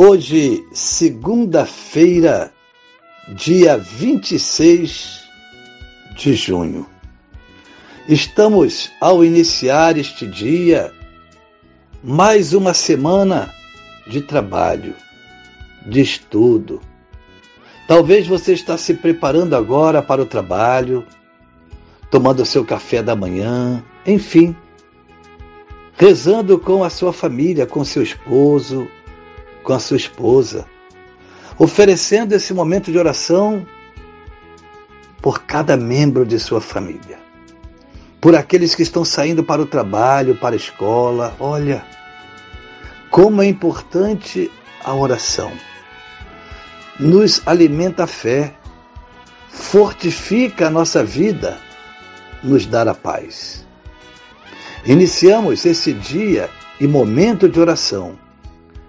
Hoje, segunda-feira, dia 26 de junho. Estamos, ao iniciar este dia, mais uma semana de trabalho, de estudo. Talvez você está se preparando agora para o trabalho, tomando seu café da manhã, enfim, rezando com a sua família, com seu esposo, com a sua esposa, oferecendo esse momento de oração por cada membro de sua família, por aqueles que estão saindo para o trabalho, para a escola. Olha, como é importante a oração. Nos alimenta a fé, fortifica a nossa vida, nos dá a paz. Iniciamos esse dia e momento de oração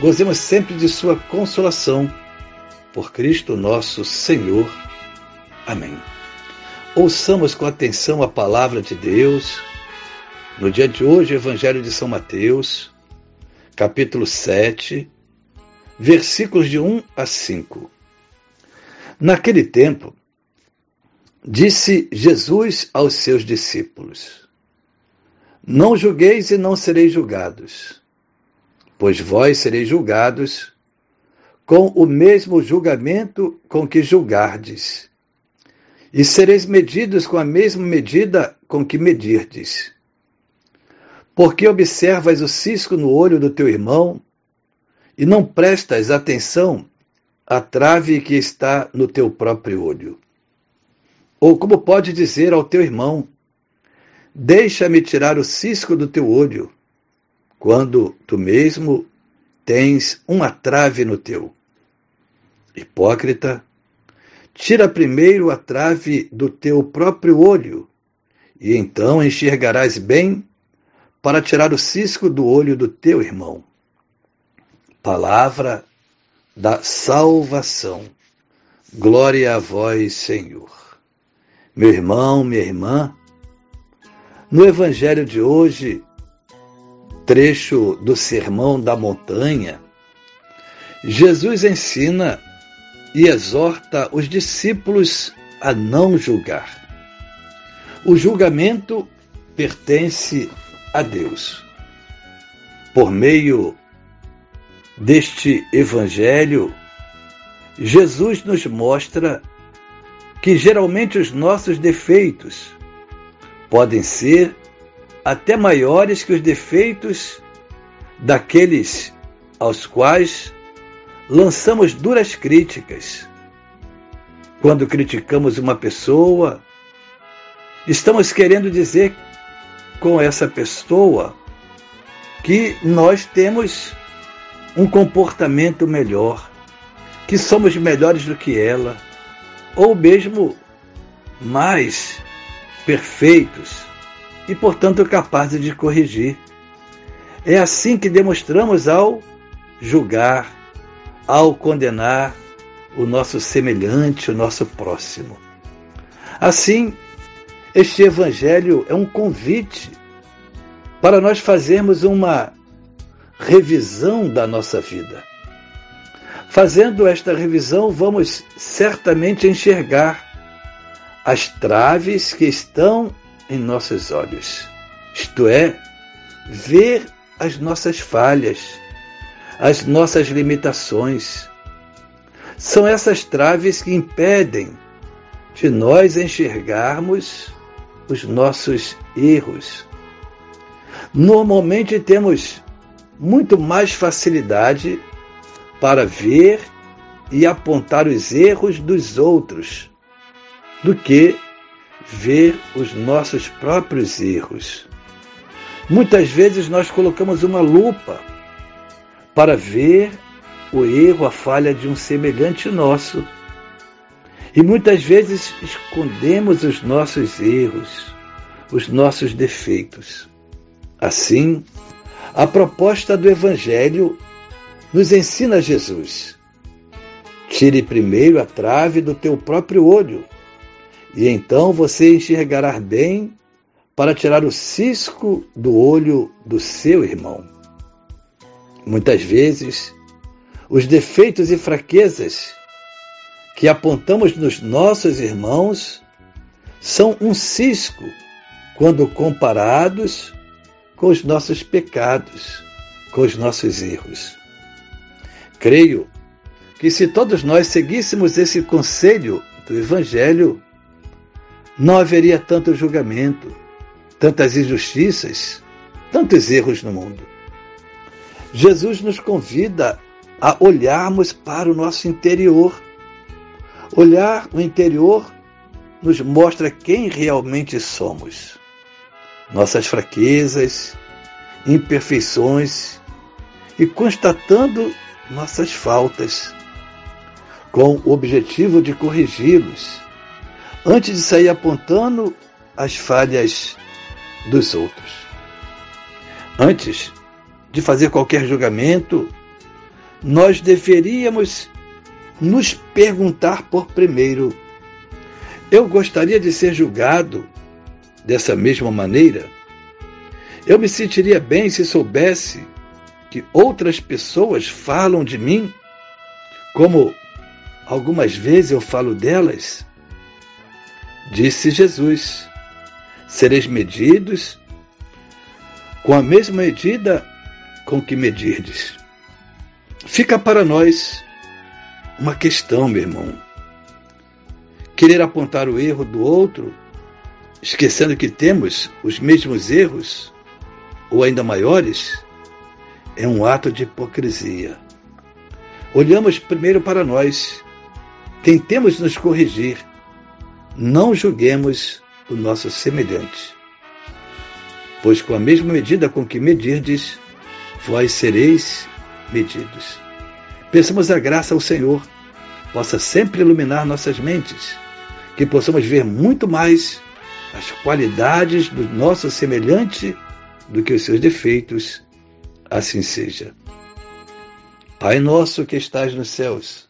Gozemos sempre de Sua consolação. Por Cristo nosso Senhor. Amém. Ouçamos com atenção a palavra de Deus. No dia de hoje, Evangelho de São Mateus, capítulo 7, versículos de 1 a 5. Naquele tempo, disse Jesus aos seus discípulos: Não julgueis e não sereis julgados pois vós sereis julgados com o mesmo julgamento com que julgardes, e sereis medidos com a mesma medida com que medirdes. Porque observas o cisco no olho do teu irmão e não prestas atenção à trave que está no teu próprio olho? Ou como pode dizer ao teu irmão: Deixa-me tirar o cisco do teu olho, quando tu mesmo tens uma trave no teu. Hipócrita, tira primeiro a trave do teu próprio olho, e então enxergarás bem para tirar o cisco do olho do teu irmão. Palavra da salvação. Glória a vós, Senhor. Meu irmão, minha irmã, no Evangelho de hoje, trecho do Sermão da Montanha, Jesus ensina e exorta os discípulos a não julgar. O julgamento pertence a Deus. Por meio deste Evangelho, Jesus nos mostra que geralmente os nossos defeitos podem ser até maiores que os defeitos daqueles aos quais lançamos duras críticas. Quando criticamos uma pessoa, estamos querendo dizer com essa pessoa que nós temos um comportamento melhor, que somos melhores do que ela, ou mesmo mais perfeitos e, portanto, capazes de corrigir. É assim que demonstramos ao julgar, ao condenar o nosso semelhante, o nosso próximo. Assim, este Evangelho é um convite para nós fazermos uma revisão da nossa vida. Fazendo esta revisão, vamos certamente enxergar as traves que estão em nossos olhos, isto é, ver as nossas falhas, as nossas limitações. São essas traves que impedem de nós enxergarmos os nossos erros. Normalmente temos muito mais facilidade para ver e apontar os erros dos outros do que ver os nossos próprios erros. Muitas vezes nós colocamos uma lupa para ver o erro, a falha de um semelhante nosso. E muitas vezes escondemos os nossos erros, os nossos defeitos. Assim, a proposta do Evangelho nos ensina Jesus. Tire primeiro a trave do teu próprio olho, e então você enxergará bem para tirar o cisco do olho do seu irmão. Muitas vezes, os defeitos e fraquezas que apontamos nos nossos irmãos são um cisco quando comparados com os nossos pecados, com os nossos erros. Creio que se todos nós seguíssemos esse conselho do Evangelho, não haveria tanto julgamento, tantas injustiças, tantos erros no mundo. Jesus nos convida a olharmos para o nosso interior. Olhar o interior nos mostra quem realmente somos. Nossas fraquezas, imperfeições e constatando nossas faltas, com o objetivo de corrigi-los, antes de sair apontando as falhas dos outros. Antes de fazer qualquer julgamento, nós deveríamos nos perguntar por primeiro: eu gostaria de ser julgado dessa mesma maneira? Eu me sentiria bem se soubesse que outras pessoas falam de mim, como algumas vezes eu falo delas? Disse Jesus: Sereis medidos com a mesma medida com que medirdes. Fica para nós uma questão, meu irmão. Querer apontar o erro do outro, esquecendo que temos os mesmos erros, ou ainda maiores, é um ato de hipocrisia. Olhamos primeiro para nós, tentemos nos corrigir, não julguemos o nosso semelhante. Pois com a mesma medida com que medirdes, vós sereis medidos. Pensamos a graça ao Senhor, possa sempre iluminar nossas mentes, que possamos ver muito mais as qualidades do nosso semelhante do que os seus defeitos assim seja. Pai nosso que estás nos céus,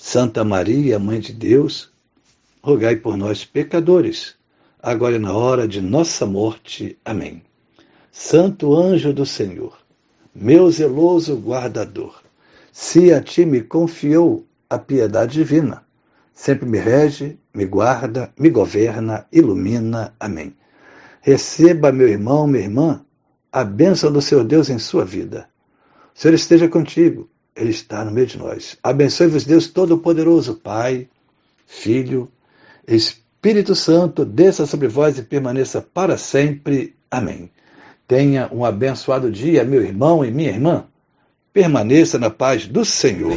Santa Maria, Mãe de Deus, rogai por nós, pecadores, agora e na hora de nossa morte. Amém. Santo anjo do Senhor, meu zeloso guardador, se a ti me confiou a piedade divina, sempre me rege, me guarda, me governa, ilumina. Amém. Receba, meu irmão, minha irmã, a bênção do seu Deus em sua vida. O Senhor esteja contigo, Ele está no meio de nós. Abençoe-vos, Deus Todo-Poderoso, Pai, Filho, Espírito Santo, desça sobre vós e permaneça para sempre. Amém. Tenha um abençoado dia, meu irmão e minha irmã. Permaneça na paz do Senhor.